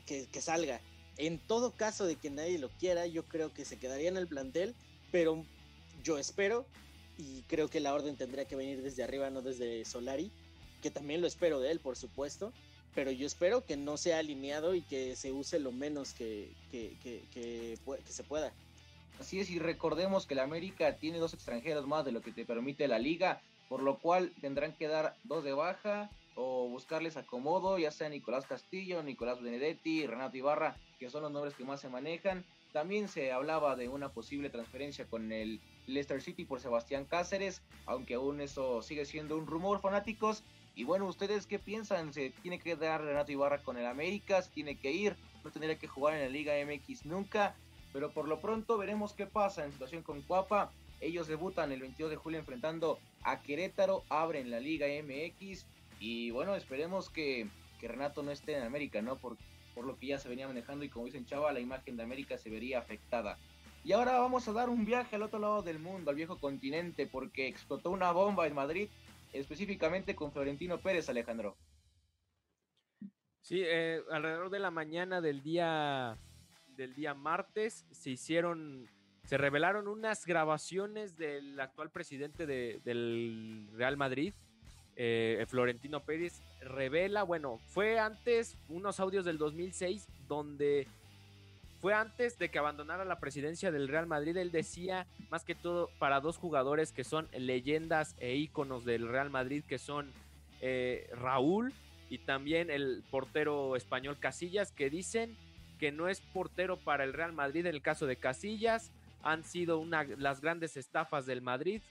C: que, que salga. En todo caso de que nadie lo quiera, yo creo que se quedaría en el plantel, pero yo espero y creo que la orden tendría que venir desde arriba, no desde Solari, que también lo espero de él, por supuesto, pero yo espero que no sea alineado y que se use lo menos que, que, que, se pueda.
A: Así es, y recordemos que la América tiene dos extranjeros más de lo que te permite la liga, por lo cual tendrán que dar dos de baja o buscarles acomodo, ya sea Nicolás Castillo, Nicolás Benedetti, Renato Ibarra, que son los nombres que más se manejan. También se hablaba de una posible transferencia con el Leicester City por Sebastián Cáceres, aunque aún eso sigue siendo un rumor, fanáticos. Y bueno, ¿ustedes qué piensan? ¿Se tiene que dar Renato Ibarra con el América? ¿Se tiene que ir? ¿No tendría que jugar en la Liga MX nunca? Pero por lo pronto veremos qué pasa en situación con Cuapa. Ellos debutan el 22 de julio enfrentando a Querétaro, abren la Liga MX y bueno, esperemos que, que Renato no esté en América, ¿no? Por, por lo que ya se venía manejando y como dicen Chava, la imagen de América se vería afectada. Y ahora vamos a dar un viaje al otro lado del mundo, al viejo continente, porque explotó una bomba en Madrid, específicamente con Florentino Pérez, Alejandro.
D: Sí, eh, alrededor de la mañana del día del día martes se hicieron, se revelaron unas grabaciones del actual presidente de, del Real Madrid, eh, Florentino Pérez, revela, bueno, fue antes unos audios del 2006 donde fue antes de que abandonara la presidencia del Real Madrid. Él decía, más que todo, para dos jugadores que son leyendas e íconos del Real Madrid, que son eh, Raúl y también el portero español Casillas, que dicen que no es portero para el Real Madrid en el caso de Casillas. Han sido una, las grandes estafas del Madrid,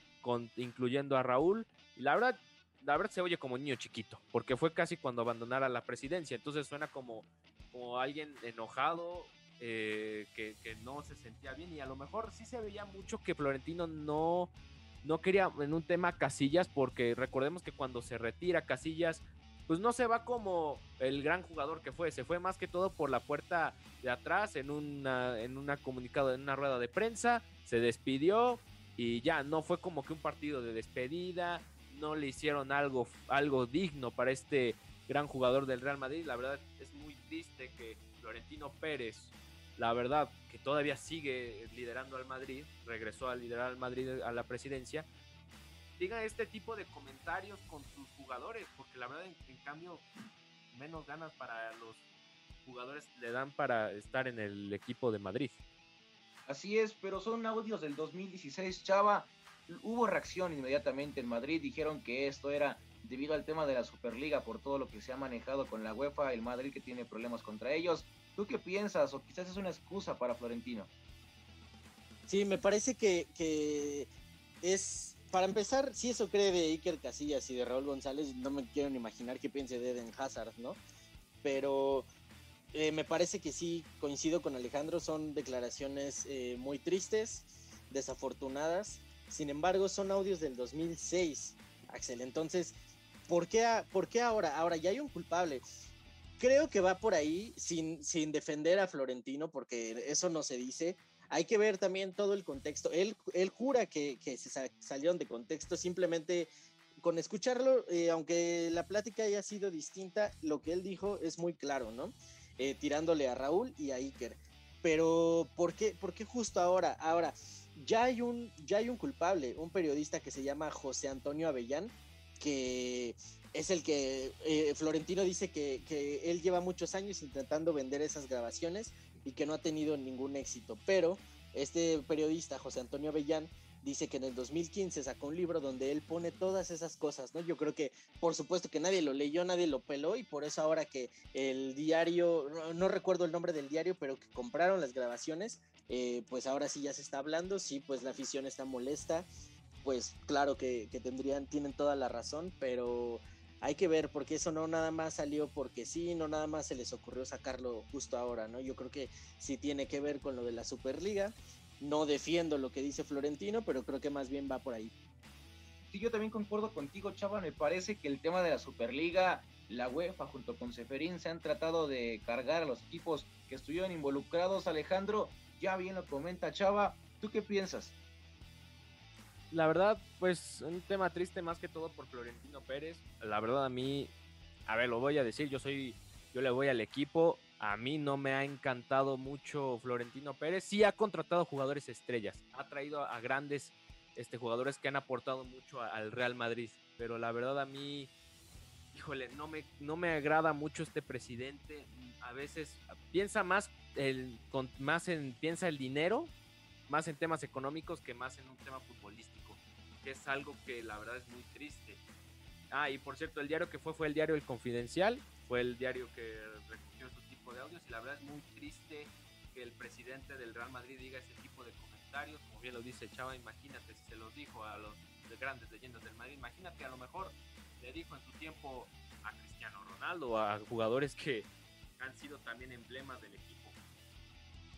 D: incluyendo a Raúl. Y la verdad, la verdad se oye como niño chiquito, porque fue casi cuando abandonara la presidencia, entonces suena como, como alguien enojado, eh, que, no se sentía bien y a lo mejor sí se veía mucho que Florentino no, no quería en un tema Casillas, porque recordemos que cuando se retira Casillas, pues no se va como el gran jugador que fue, se fue más que todo por la puerta de atrás en una, en una comunicado, en una rueda de prensa, se despidió y ya no fue como que un partido de despedida, no le hicieron algo, algo digno para este gran jugador del Real Madrid. La verdad es muy triste que Florentino Pérez, la verdad que todavía sigue liderando al Madrid, regresó a liderar al Madrid a la presidencia, diga este tipo de comentarios con sus jugadores, porque la verdad en, cambio menos ganas para los jugadores le dan para estar en el equipo de Madrid.
A: Así es, pero son audios del 2016, Chava hubo reacción inmediatamente en Madrid, dijeron que esto era debido al tema de la Superliga, por todo lo que se ha manejado con la UEFA, el Madrid que tiene problemas contra ellos. ¿Tú qué piensas? O quizás es una excusa para Florentino.
C: Sí, me parece que, es, para empezar, si eso cree de Iker Casillas y de Raúl González, no me quiero ni imaginar qué piense de Eden Hazard, ¿no? Pero eh, me parece que sí, coincido con Alejandro, son declaraciones eh, muy tristes, desafortunadas sin embargo, son audios del 2006, Axel. Entonces, ¿por qué, ¿por qué ahora? Ahora ya hay un culpable. Creo que va por ahí sin, sin defender a Florentino, porque eso no se dice. Hay que ver también todo el contexto. Él, él jura que, que se salieron de contexto, simplemente con escucharlo, eh, aunque la plática haya sido distinta, lo que él dijo es muy claro, ¿no? Eh, tirándole a Raúl y a Iker. Pero, ¿por qué, ¿por qué justo ahora? Ahora, ya hay un, ya hay un culpable, un periodista que se llama José Antonio Avellán, que es el que eh, Florentino dice que, que, él lleva muchos años intentando vender esas grabaciones y que no ha tenido ningún éxito. Pero este periodista, José Antonio Avellán, dice que en el 2015 sacó un libro donde él pone todas esas cosas, ¿no? Yo creo que, por supuesto que nadie lo leyó, nadie lo peló y por eso ahora que el diario, no recuerdo el nombre del diario, pero que compraron las grabaciones, eh, pues ahora sí ya se está hablando, sí, pues la afición está molesta, pues claro que, tendrían, tienen toda la razón, pero hay que ver, porque eso no nada más salió porque sí, no nada más se les ocurrió sacarlo justo ahora, ¿no? Yo creo que sí tiene que ver con lo de la Superliga. No defiendo lo que dice Florentino, pero creo que más bien va por ahí.
A: Sí, yo también concuerdo contigo, Chava. Me parece que el tema de la Superliga la UEFA junto con Seferín se han tratado de cargar a los equipos que estuvieron involucrados. Alejandro, ya bien lo comenta Chava, ¿tú qué piensas?
D: La verdad, pues un tema triste más que todo por Florentino Pérez. La verdad a mí, a ver, lo voy a decir, yo soy, yo le voy al equipo. A mí no me ha encantado mucho Florentino Pérez. Sí ha contratado jugadores estrellas, ha traído a grandes este, jugadores que han aportado mucho al Real Madrid. Pero la verdad a mí, híjole, no me, no me agrada mucho este presidente. A veces piensa más, el, con, más en, piensa el dinero, más en temas económicos que más en un tema futbolístico. Que es algo que la verdad es muy triste. Ah, y por cierto, el diario que fue fue el diario El Confidencial. Fue el diario que audios. Y la verdad es muy triste que el presidente del Real Madrid diga ese tipo de comentarios. Como bien lo dice Chava, imagínate si se los dijo a los grandes leyendas del Madrid. Imagínate, a lo mejor le dijo en su tiempo a Cristiano Ronaldo, a jugadores que han sido también emblemas del equipo.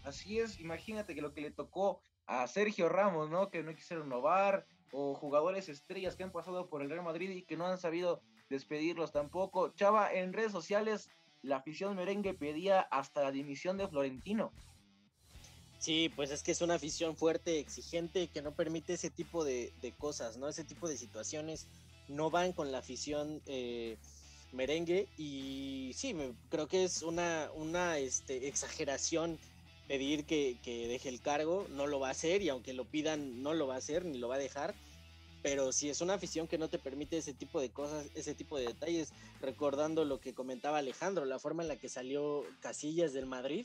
A: Así es, imagínate que lo que le tocó a Sergio Ramos, ¿no? Que no quisieron renovar, o jugadores estrellas que han pasado por el Real Madrid y que no han sabido despedirlos tampoco. Chava, en redes sociales, la afición merengue pedía hasta la dimisión de Florentino.
C: Sí, pues es que es una afición fuerte, exigente, que no permite ese tipo de, cosas, ¿no? Ese tipo de situaciones no van con la afición eh, merengue y sí, me, creo que es una, una este, exageración pedir que, que, deje el cargo, no lo va a hacer y aunque lo pidan no lo va a hacer ni lo va a dejar. Pero si es una afición que no te permite ese tipo de cosas, ese tipo de detalles, recordando lo que comentaba Alejandro, la forma en la que salió Casillas del Madrid,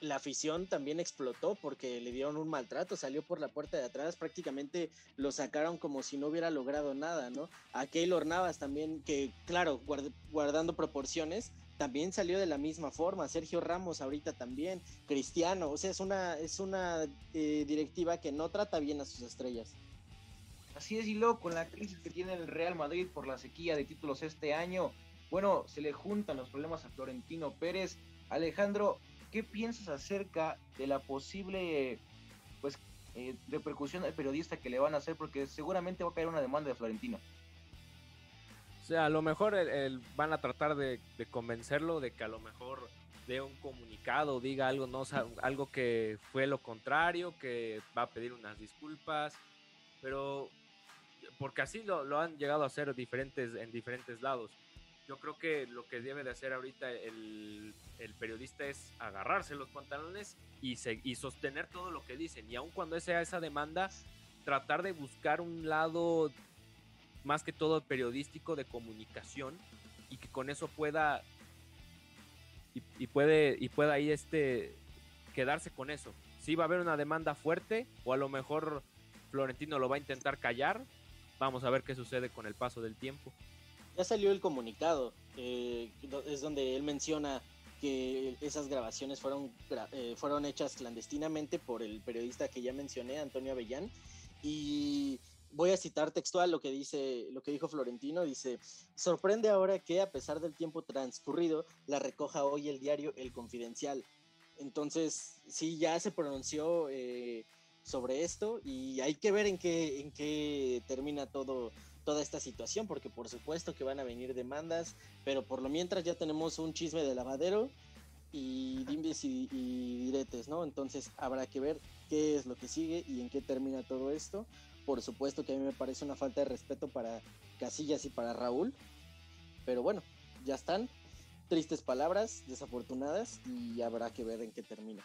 C: la afición también explotó porque le dieron un maltrato, salió por la puerta de atrás, prácticamente lo sacaron como si no hubiera logrado nada, ¿no? A Keylor Navas también, que claro, guardando proporciones, también salió de la misma forma, Sergio Ramos ahorita también, Cristiano, o sea, es una, es una eh, directiva que no trata bien a sus estrellas.
A: Así es, y luego con la crisis que tiene el Real Madrid por la sequía de títulos este año, bueno, se le juntan los problemas a Florentino Pérez. Alejandro, ¿qué piensas acerca de la posible pues eh, repercusión al periodista que le van a hacer? Porque seguramente va a caer una demanda de Florentino.
D: O sea, a lo mejor van a tratar de, convencerlo de que a lo mejor dé un comunicado, diga algo, no, algo que fue lo contrario, que va a pedir unas disculpas, pero porque así lo, han llegado a hacer diferentes, en diferentes lados. Yo creo que lo que debe de hacer ahorita el, periodista es agarrarse los pantalones y, y sostener todo lo que dicen. Y aun cuando sea esa demanda, tratar de buscar un lado más que todo periodístico de comunicación y que con eso pueda y, puede y pueda ahí este quedarse con eso. Si va a haber una demanda fuerte o a lo mejor Florentino lo va a intentar callar. Vamos a ver qué sucede con el paso del tiempo.
C: Ya salió el comunicado, es donde él menciona que esas grabaciones fueron, eh, fueron hechas clandestinamente por el periodista que ya mencioné, Antonio Avellán, y voy a citar textual lo que dice, lo que dijo Florentino, dice, sorprende ahora que a pesar del tiempo transcurrido, la recoja hoy el diario El Confidencial. Entonces, sí, ya se pronunció eh, sobre esto y hay que ver en qué, en qué termina todo, toda esta situación, porque por supuesto que van a venir demandas, pero por lo mientras ya tenemos un chisme de lavadero y dimbes y, y diretes, ¿no? Entonces habrá que ver qué es lo que sigue y en qué termina todo esto. Por supuesto que a mí me parece una falta de respeto para Casillas y para Raúl. Pero bueno, ya están. Tristes palabras, desafortunadas, y habrá que ver en qué termina.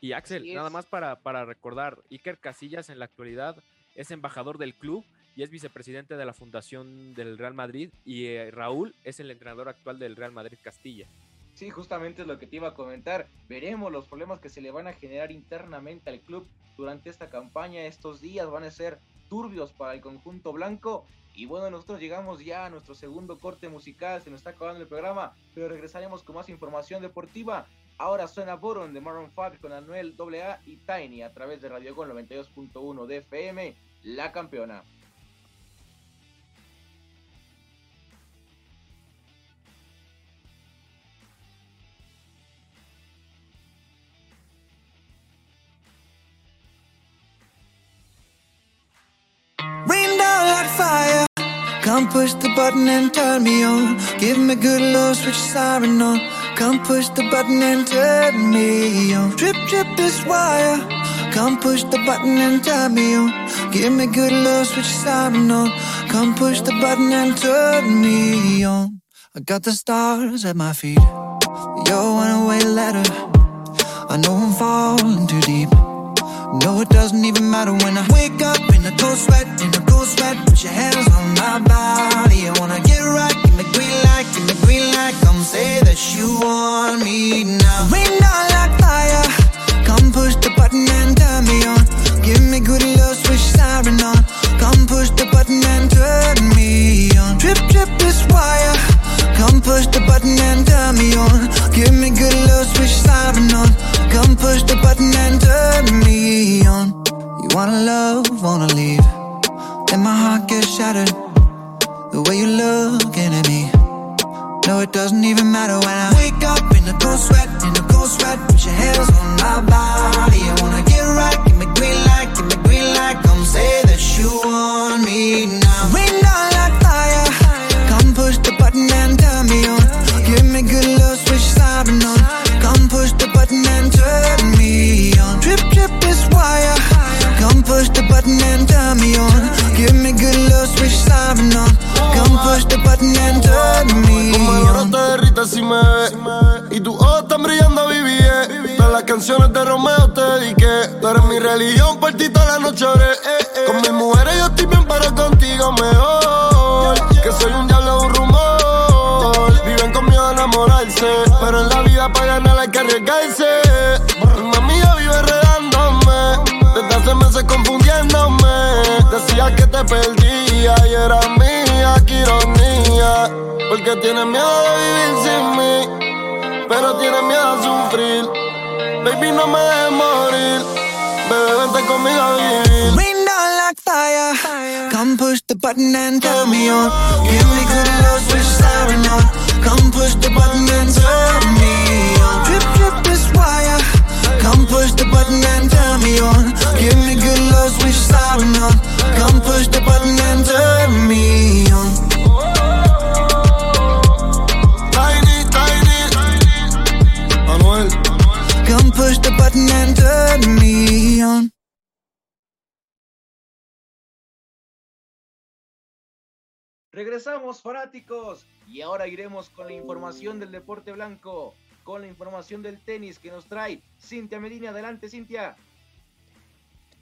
D: Y Axel, nada más para, para recordar, Iker Casillas en la actualidad es embajador del club y es vicepresidente de la Fundación del Real Madrid y eh, Raúl es el entrenador actual del Real Madrid Castilla.
A: Sí, justamente es lo que te iba a comentar. Veremos los problemas que se le van a generar internamente al club durante esta campaña. Estos días van a ser turbios para el conjunto blanco. Y bueno, nosotros llegamos ya a nuestro segundo corte musical, se nos está acabando el programa, pero regresaremos con más información deportiva. Ahora suena Boron de Maroon 5 con Anuel AA y Tiny a través de Radio Gol 92.1 de FM, la campeona.
H: Come push the button and turn me on. Give me good love, switch siren on. Come push the button and turn me on. Trip, trip this wire. Come push the button and turn me on. Give me good love, switch siren on. Come push the button and turn me on. I got the stars at my feet. Your one way letter. I know I'm falling too deep. No, it doesn't even matter when I wake up in a cold sweat, in a cold sweat. Put your hands on my body. I wanna get right, give me green light, give me green light. Come say that you want me now. Rain down like fire. Come push the button and turn me on. Give me good love, switch siren on. Come push the button and turn me on. Trip, trip this wire. Come push the button and turn me on. Give me good love, switch siren on. Come push the button and turn me on. You wanna love, wanna leave. Then my heart gets shattered. The way you're looking at me. No, it doesn't even matter when I wake up in a cold sweat, in a cold sweat. Put your hands on my body. I wanna get right, give me green light, give me green light. Come say that you want me now. Switch siren on. Come push the button and turn me
I: Como el oro
H: on.
I: te derrita si me ves Y tus ojos están brillando, viví Todas las canciones de Romeo te dediqué Tú eres mi religión, por ti toda la noche oré eh, eh. Con mis mujeres yo estoy bien, pero contigo mejor Que soy un diablo, un rumor Viven con miedo a enamorarse Pero en la vida para ganar hay que arriesgarse Mi amiga vive enredándome Desde hace meses confundiéndome Decía que te perdía y era mía, qué ironía Porque tienes miedo de vivir sin mí Pero tienes miedo a sufrir Baby, no me dejes morir Bebé, vente conmigo a vivir
H: Rain down like fire. Come push the button and turn me on. Give me good love, switch siren on. Come push the button and turn me on. Trip, trip this wire. Come push the button and turn me on. Give me good love, switch siren on. Come push the button and turn me on.
I: Tiny, tiny Manuel
H: Come push the button and turn me on.
A: Regresamos fanáticos y ahora iremos con la información del deporte blanco, con la información del tenis que nos trae Cintia Medina. Adelante, Cintia.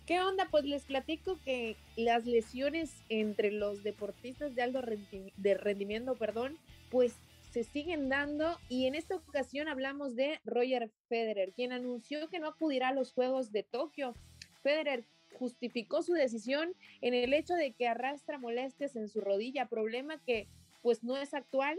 B: ¿Qué onda? Pues les platico que las lesiones entre los deportistas de alto rendimiento, perdón, pues se siguen dando y en esta ocasión hablamos de Roger Federer, quien anunció que no acudirá a los Juegos de Tokio. Federer justificó su decisión en el hecho de que arrastra molestias en su rodilla, problema que pues no es actual,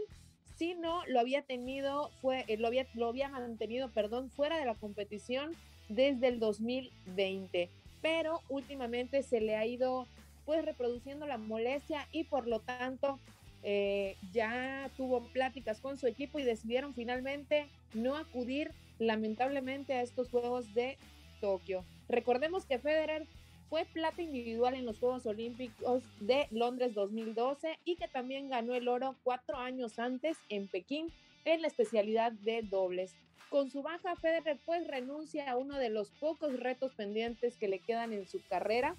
B: sino lo había tenido, fue, eh, lo había, lo había mantenido, perdón, fuera de la competición desde el 2020 pero últimamente se le ha ido pues reproduciendo la molestia y por lo tanto eh, ya tuvo pláticas con su equipo y decidieron finalmente no acudir lamentablemente a estos Juegos de Tokio. Recordemos que Federer fue plata individual en los Juegos Olímpicos de Londres 2012 y que también ganó el oro cuatro años antes en Pekín en la especialidad de dobles. Con su baja, Federer pues renuncia a uno de los pocos retos pendientes que le quedan en su carrera,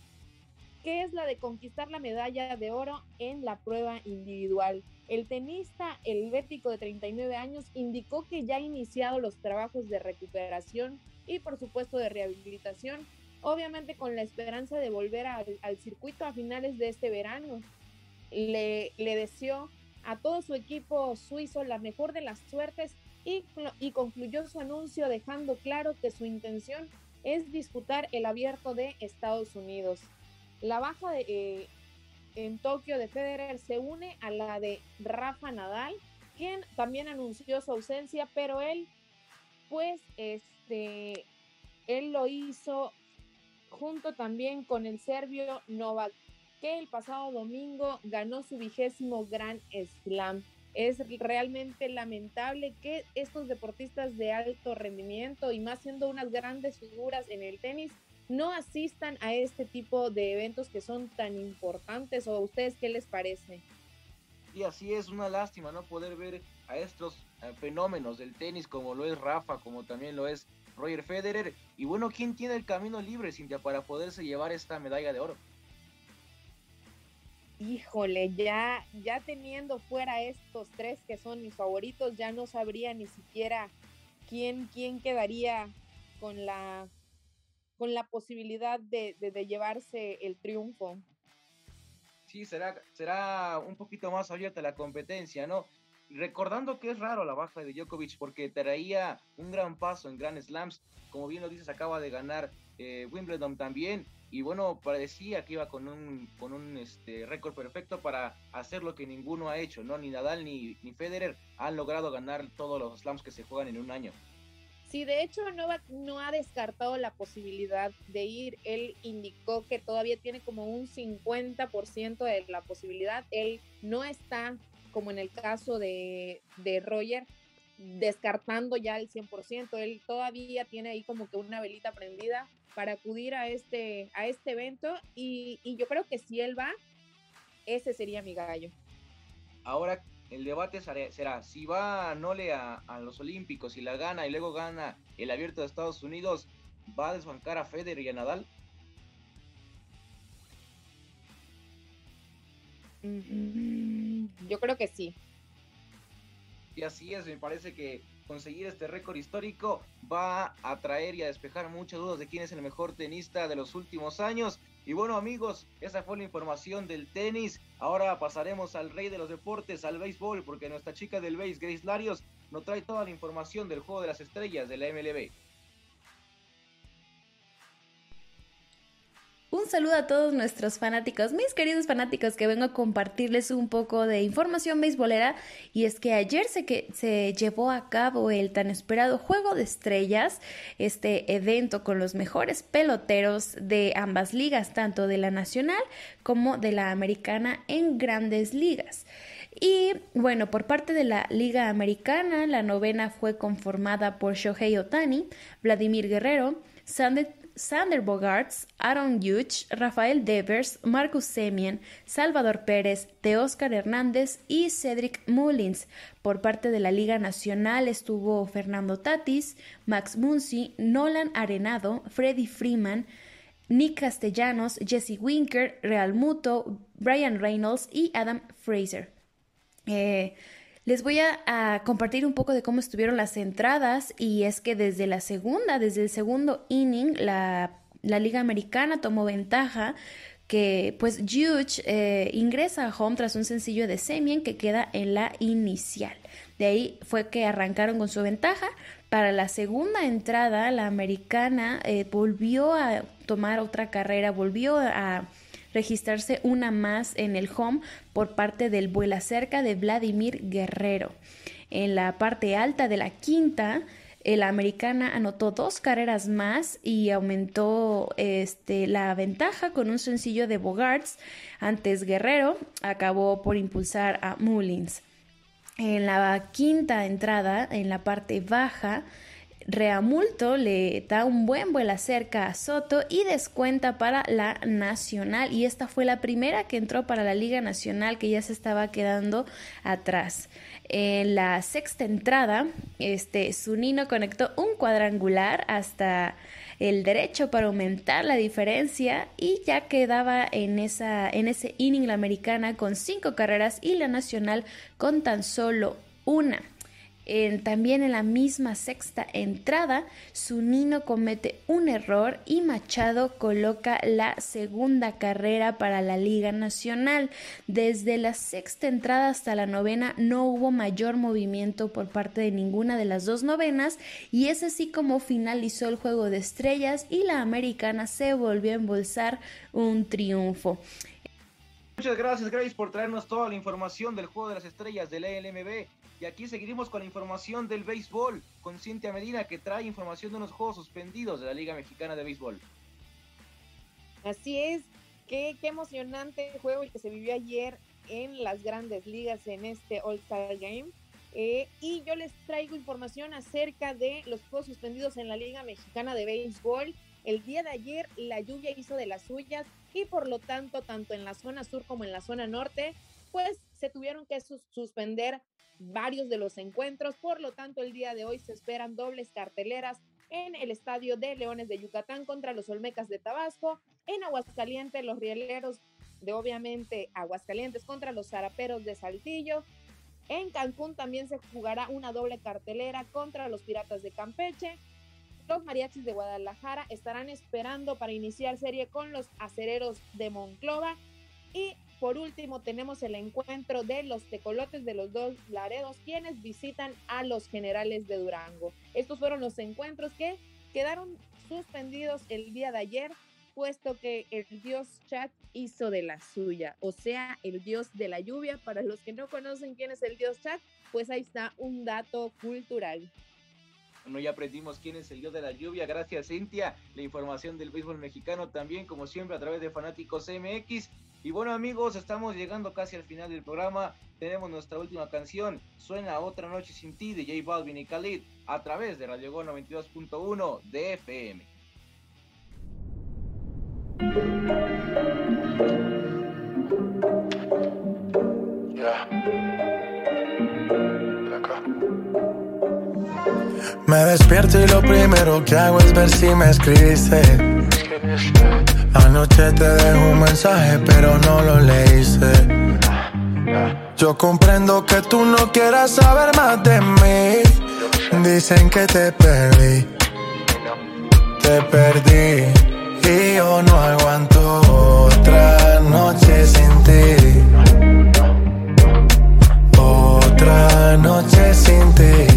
B: que es la de conquistar la medalla de oro en la prueba individual. El tenista helvético de 39 años indicó que ya ha iniciado los trabajos de recuperación y por supuesto de rehabilitación, obviamente con la esperanza de volver al, circuito a finales de este verano. Le, le deseó a todo su equipo suizo la mejor de las suertes y, y, concluyó su anuncio dejando claro que su intención es disputar el abierto de Estados Unidos. La baja de, eh, en Tokio de Federer se une a la de Rafa Nadal, quien también anunció su ausencia, pero él, pues, este, él lo hizo junto también con el serbio Novak, que el pasado domingo ganó su vigésimo Grand Slam es realmente lamentable que estos deportistas de alto rendimiento y más siendo unas grandes figuras en el tenis no asistan a este tipo de eventos que son tan importantes o a ustedes qué les parece?
A: Y así es una lástima no poder ver a estos eh, fenómenos del tenis como lo es Rafa, como también lo es Roger Federer. Y bueno, ¿quién tiene el camino libre, Cintia, para poderse llevar esta medalla de oro?
B: Híjole, ya, ya teniendo fuera estos tres que son mis favoritos, ya no sabría ni siquiera quién, quién quedaría con la, con la posibilidad de, de, llevarse el triunfo.
A: Sí, será, será un poquito más abierta la competencia, ¿no? Recordando que es raro la baja de Djokovic porque traía un gran paso en Grand Slams, como bien lo dices, acaba de ganar eh, Wimbledon también, y bueno, parecía que iba con un, con un este, récord perfecto para hacer lo que ninguno ha hecho, ¿no? Ni Nadal ni, ni Federer han logrado ganar todos los slams que se juegan en un año.
B: Sí, de hecho no, no ha descartado la posibilidad de ir. Él indicó que todavía tiene como un 50% de la posibilidad. Él no está, como en el caso de, de Roger, descartando ya el 100%. Él todavía tiene ahí como que una velita prendida para acudir a este, a este evento y, yo creo que si él va, ese sería mi gallo.
A: Ahora el debate será, si va Nole a, a, los Olímpicos y la gana y luego gana el abierto de Estados Unidos, ¿va a desbancar a Federer y a Nadal?
B: Mm, yo creo que sí.
A: Y así es, me parece que conseguir este récord histórico va a traer y a despejar muchas dudas de quién es el mejor tenista de los últimos años. Y bueno amigos, esa fue la información del tenis. Ahora pasaremos al rey de los deportes, al béisbol, porque nuestra chica del béis, Grace Larios, nos trae toda la información del juego de las estrellas de la MLB.
J: Un saludo a todos nuestros fanáticos, mis queridos fanáticos, que vengo a compartirles un poco de información beisbolera. Y es que ayer se, que, se llevó a cabo el tan esperado Juego de Estrellas, este evento con los mejores peloteros de ambas ligas, tanto de la nacional como de la americana en grandes ligas. Y bueno, por parte de la Liga Americana, la novena fue conformada por Shohei Otani, Vladimir Guerrero, Sander Sander Bogarts, Aaron Hughes, Rafael Devers, Marcus Semien, Salvador Pérez, Teóscar Hernández y Cedric Mullins. Por parte de la Liga Nacional estuvo Fernando Tatis, Max Muncy, Nolan Arenado, Freddy Freeman, Nick Castellanos, Jesse Winker, Real Muto, Brian Reynolds y Adam Fraser. Eh, les voy a, compartir un poco de cómo estuvieron las entradas y es que desde la segunda, desde el segundo inning, la, Liga Americana tomó ventaja que pues Juge eh, ingresa a home tras un sencillo de Semien que queda en la inicial. De ahí fue que arrancaron con su ventaja. Para la segunda entrada, la americana eh, volvió a tomar otra carrera, volvió a registrarse una más en el home por parte del vuela cerca de Vladimir Guerrero. En la parte alta de la quinta, la americana anotó dos carreras más y aumentó este, la ventaja con un sencillo de Bogarts. Antes Guerrero acabó por impulsar a Mullins. En la quinta entrada, en la parte baja, Reamulto le da un buen vuelo cerca a Soto y descuenta para la Nacional. Y esta fue la primera que entró para la Liga Nacional que ya se estaba quedando atrás. En la sexta entrada, este Zunino conectó un cuadrangular hasta el derecho para aumentar la diferencia y ya quedaba en, esa, en ese inning la americana con cinco carreras y la nacional con tan solo una también en la misma sexta entrada, Sunino comete un error y Machado coloca la segunda carrera para la Liga Nacional. Desde la sexta entrada hasta la novena no hubo mayor movimiento por parte de ninguna de las dos novenas y es así como finalizó el juego de estrellas y la americana se volvió a embolsar un triunfo.
A: Muchas gracias Grace por traernos toda la información del juego de las estrellas del ELMB. Y aquí seguiremos con la información del béisbol, con Cintia Medina que trae información de unos juegos suspendidos de la Liga Mexicana de Béisbol.
B: Así es, qué, qué emocionante juego el que se vivió ayer en las grandes ligas en este All-Star Game. Eh, y yo les traigo información acerca de los juegos suspendidos en la Liga Mexicana de Béisbol. El día de ayer la lluvia hizo de las suyas y por lo tanto tanto en la zona sur como en la zona norte pues se tuvieron que suspender varios de los encuentros, por lo tanto el día de hoy se esperan dobles carteleras en el estadio de Leones de Yucatán contra los Olmecas de Tabasco, en Aguascalientes los Rieleros de obviamente Aguascalientes contra los Zaraperos de Saltillo, en Cancún también se jugará una doble cartelera contra los Piratas de Campeche, los mariachis de Guadalajara estarán esperando para iniciar serie con los acereros de Monclova y por último, tenemos el encuentro de los tecolotes de los dos Laredos, quienes visitan a los generales de Durango. Estos fueron los encuentros que quedaron suspendidos el día de ayer, puesto que el dios Chat hizo de la suya, o sea, el dios de la lluvia. Para los que no conocen quién es el dios Chat, pues ahí está un dato cultural.
A: Bueno, ya aprendimos quién es el dios de la lluvia. Gracias, Cintia. La información del béisbol mexicano también, como siempre, a través de Fanáticos MX. Y bueno amigos, estamos llegando casi al final del programa. Tenemos nuestra última canción. Suena Otra Noche Sin Ti de J Balvin y Khalid a través de Radio Go 92.1 de FM.
F: Me despierto y lo primero que hago es ver si me escribiste. Anoche te dejo un mensaje, pero no lo leíste. Yo comprendo que tú no quieras saber más de mí. Dicen que te perdí. Te perdí. Y yo no aguanto otra noche sin ti. Otra noche sin ti.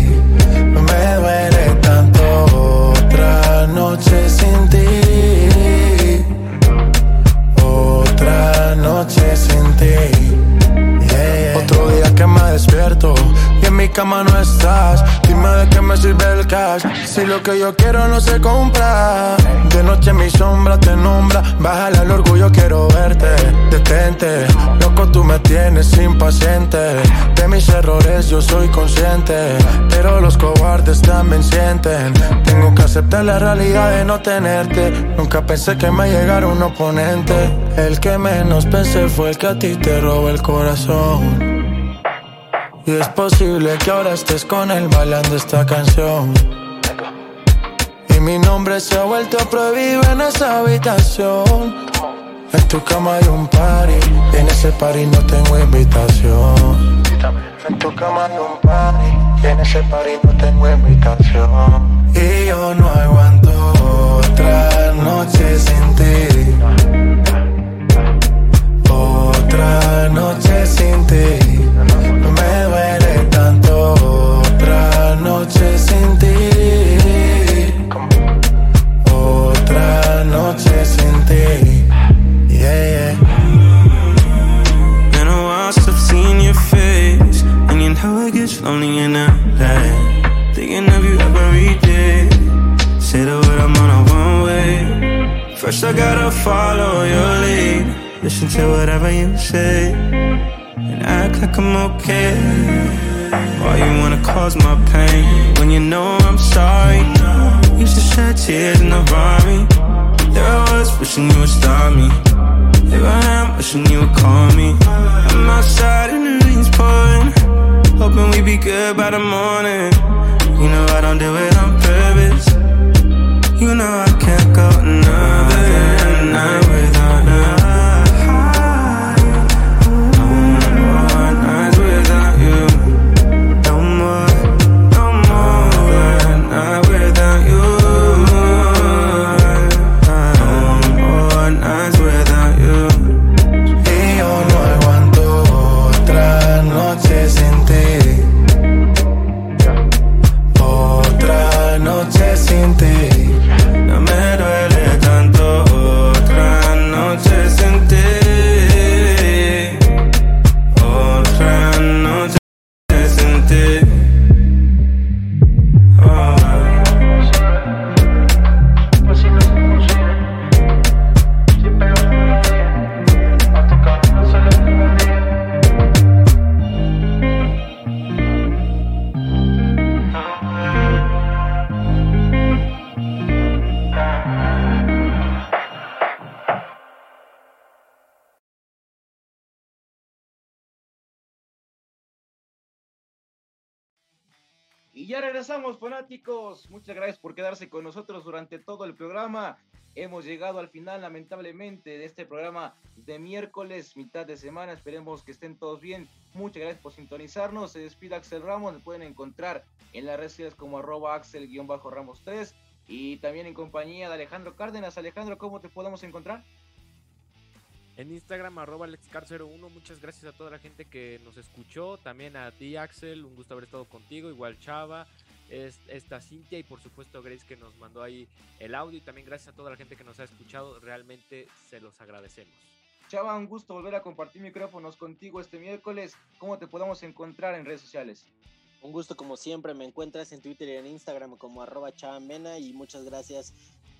F: Otro día que me despierto y en mi cama no estás. Dime de qué me sirve el cash si lo que yo quiero no se compra. De noche mi sombra te nombra. Bájale al orgullo, quiero verte. Detente, loco, tú me tienes impaciente. De mis errores yo soy consciente. Cobardes también sienten. Tengo que aceptar la realidad de no tenerte. Nunca pensé que me llegara un oponente. El que menos pensé fue el que a ti te robó el corazón. Y es posible que ahora estés con él bailando esta canción. Y mi nombre se ha vuelto prohibido en esa habitación. En tu cama hay un party, en ese party no tengo invitación. En tu cama hay un party, en ese party no tengo invitación. Y yo no aguanto otra noche sin ti. Otra noche sin ti.
K: First, I gotta follow your lead. Listen to whatever you say. And act like I'm okay. Why you wanna cause my pain when you know I'm sorry? Used to shed tears in the me. There I was wishing you would stop me. Here I am wishing you would call me. I'm outside and the rain's pouring, hoping we be good by the morning. You know I don't do it on purpose. You know I can't go another
A: regresamos, fanáticos. Muchas gracias por quedarse con nosotros durante todo el programa. Hemos llegado al final, lamentablemente, de este programa de miércoles, mitad de semana. Esperemos que estén todos bien. Muchas gracias por sintonizarnos. Se despide Axel Ramos. Me pueden encontrar en las redes sociales como arroba axel-ramos 3 y también en compañía de Alejandro Cárdenas. Alejandro, ¿cómo te podemos encontrar?
D: En Instagram, arroba AlexCar01. Muchas gracias a toda la gente que nos escuchó. También a ti, Axel. Un gusto haber estado contigo. Igual Chava. Esta Cintia y por supuesto Grace que nos mandó ahí el audio. Y también gracias a toda la gente que nos ha escuchado. Realmente se los agradecemos.
A: Chava, un gusto volver a compartir micrófonos contigo este miércoles. ¿Cómo te podemos encontrar en redes sociales?
C: Un gusto como siempre, me encuentras en Twitter y en Instagram como arroba chavamena y muchas gracias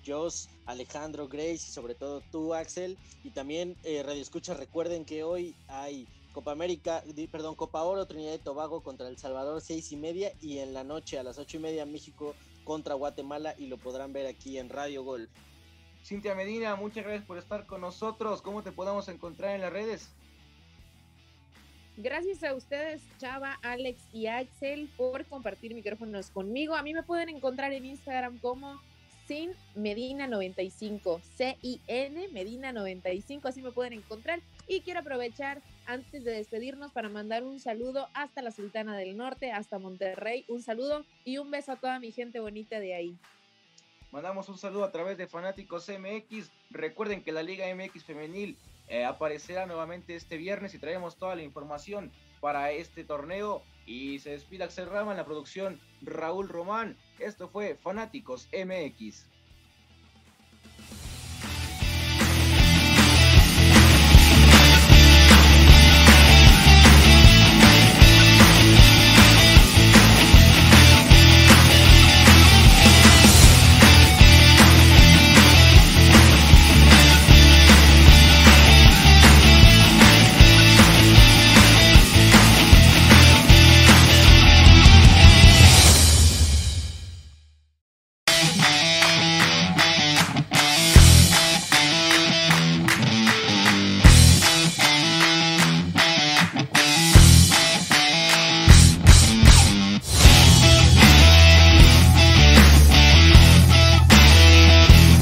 C: Jos, Alejandro, Grace y sobre todo tú Axel. Y también eh, Radio Escucha, recuerden que hoy hay Copa América, perdón, Copa Oro, Trinidad y Tobago contra El Salvador, seis y media y en la noche a las ocho y media México contra Guatemala y lo podrán ver aquí en Radio Gol.
A: Cintia Medina, muchas gracias por estar con nosotros. ¿Cómo te podemos encontrar en las redes?
B: Gracias a ustedes, Chava, Alex y Axel, por compartir micrófonos conmigo. A mí me pueden encontrar en Instagram como Sin Medina 95, C-I-N Medina 95, así me pueden encontrar. Y quiero aprovechar antes de despedirnos para mandar un saludo hasta la Sultana del Norte, hasta Monterrey. Un saludo y un beso a toda mi gente bonita de ahí.
A: Mandamos un saludo a través de Fanáticos MX. Recuerden que la Liga MX Femenil eh, aparecerá nuevamente este viernes y traemos toda la información para este torneo. Y se despide Axel Rama en la producción Raúl Román. Esto fue Fanáticos MX.